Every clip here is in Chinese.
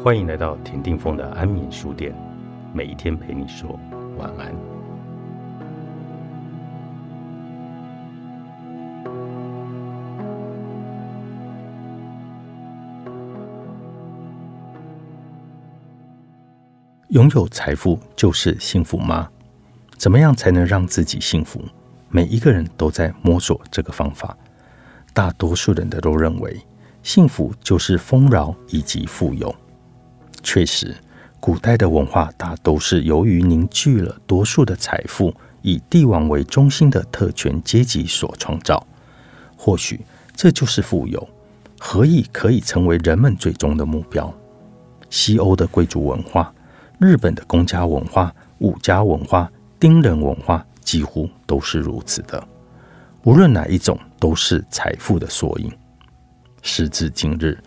欢迎来到田定峰的安眠书店，每一天陪你说晚安。拥有财富就是幸福吗？怎么样才能让自己幸福？每一个人都在摸索这个方法。大多数人的都认为，幸福就是丰饶以及富有。确实，古代的文化大都是由于凝聚了多数的财富，以帝王为中心的特权阶级所创造。或许这就是富有，何以可以成为人们最终的目标？西欧的贵族文化。日本的公家文化、武家文化、丁人文化几乎都是如此的。无论哪一种，都是财富的缩影。时至今日，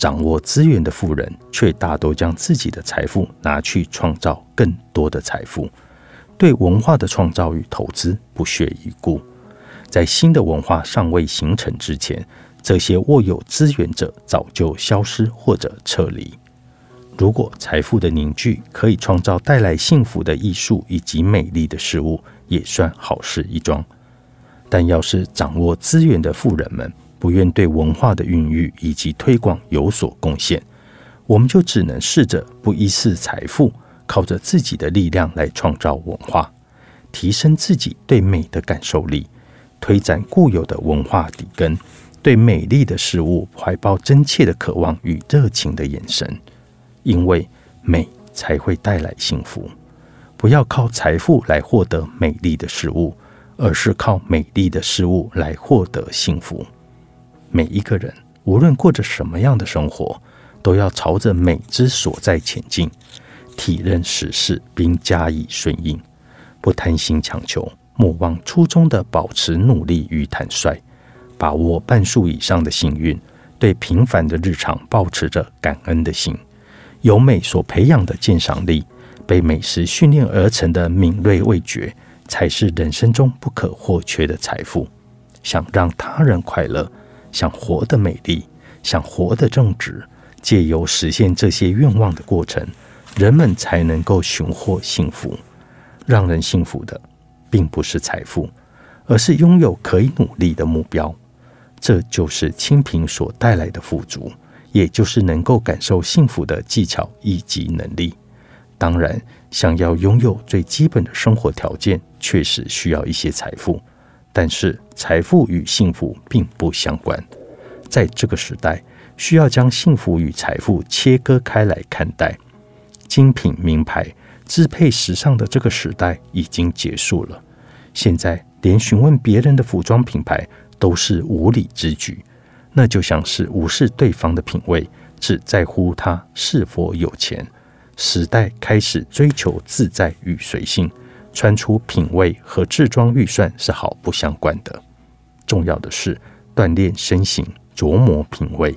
掌握资源的富人却大都将自己的财富拿去创造更多的财富，对文化的创造与投资不屑一顾。在新的文化尚未形成之前，这些握有资源者早就消失或者撤离。如果财富的凝聚可以创造带来幸福的艺术以及美丽的事物，也算好事一桩。但要是掌握资源的富人们不愿对文化的孕育以及推广有所贡献，我们就只能试着不依恃财富，靠着自己的力量来创造文化，提升自己对美的感受力，推展固有的文化底根，对美丽的事物怀抱真切的渴望与热情的眼神。因为美才会带来幸福，不要靠财富来获得美丽的事物，而是靠美丽的事物来获得幸福。每一个人无论过着什么样的生活，都要朝着美之所在前进，体认时事并加以顺应，不贪心强求，莫忘初衷的保持努力与坦率，把握半数以上的幸运，对平凡的日常保持着感恩的心。由美所培养的鉴赏力，被美食训练而成的敏锐味觉，才是人生中不可或缺的财富。想让他人快乐，想活得美丽，想活得正直，借由实现这些愿望的过程，人们才能够寻获幸福。让人幸福的，并不是财富，而是拥有可以努力的目标。这就是清贫所带来的富足。也就是能够感受幸福的技巧以及能力。当然，想要拥有最基本的生活条件，确实需要一些财富。但是，财富与幸福并不相关。在这个时代，需要将幸福与财富切割开来看待。精品名牌支配时尚的这个时代已经结束了。现在，连询问别人的服装品牌都是无理之举。那就像是无视对方的品味，只在乎他是否有钱。时代开始追求自在与随性，穿出品味和制装预算是毫不相关的。重要的是锻炼身形，琢磨品味。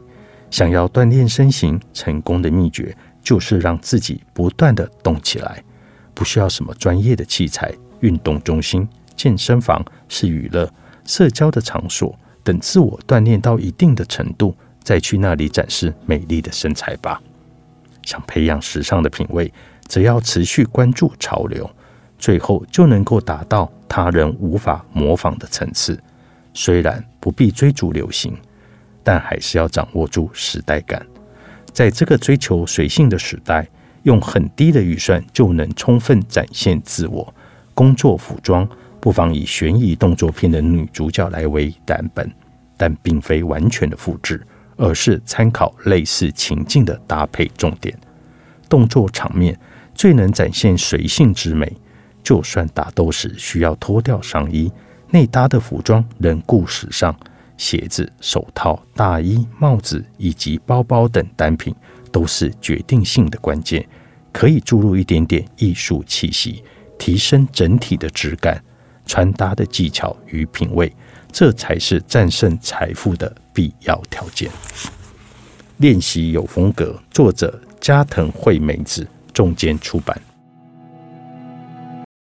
想要锻炼身形，成功的秘诀就是让自己不断的动起来，不需要什么专业的器材。运动中心、健身房是娱乐、社交的场所。等自我锻炼到一定的程度，再去那里展示美丽的身材吧。想培养时尚的品味，则要持续关注潮流，最后就能够达到他人无法模仿的层次。虽然不必追逐流行，但还是要掌握住时代感。在这个追求随性的时代，用很低的预算就能充分展现自我。工作服装。不妨以悬疑动作片的女主角来为蓝本，但并非完全的复制，而是参考类似情境的搭配重点。动作场面最能展现随性之美，就算打斗时需要脱掉上衣，内搭的服装仍固时尚。鞋子、手套、大衣、帽子以及包包等单品都是决定性的关键，可以注入一点点艺术气息，提升整体的质感。穿搭的技巧与品味，这才是战胜财富的必要条件。练习有风格，作者加藤惠美子，重间出版。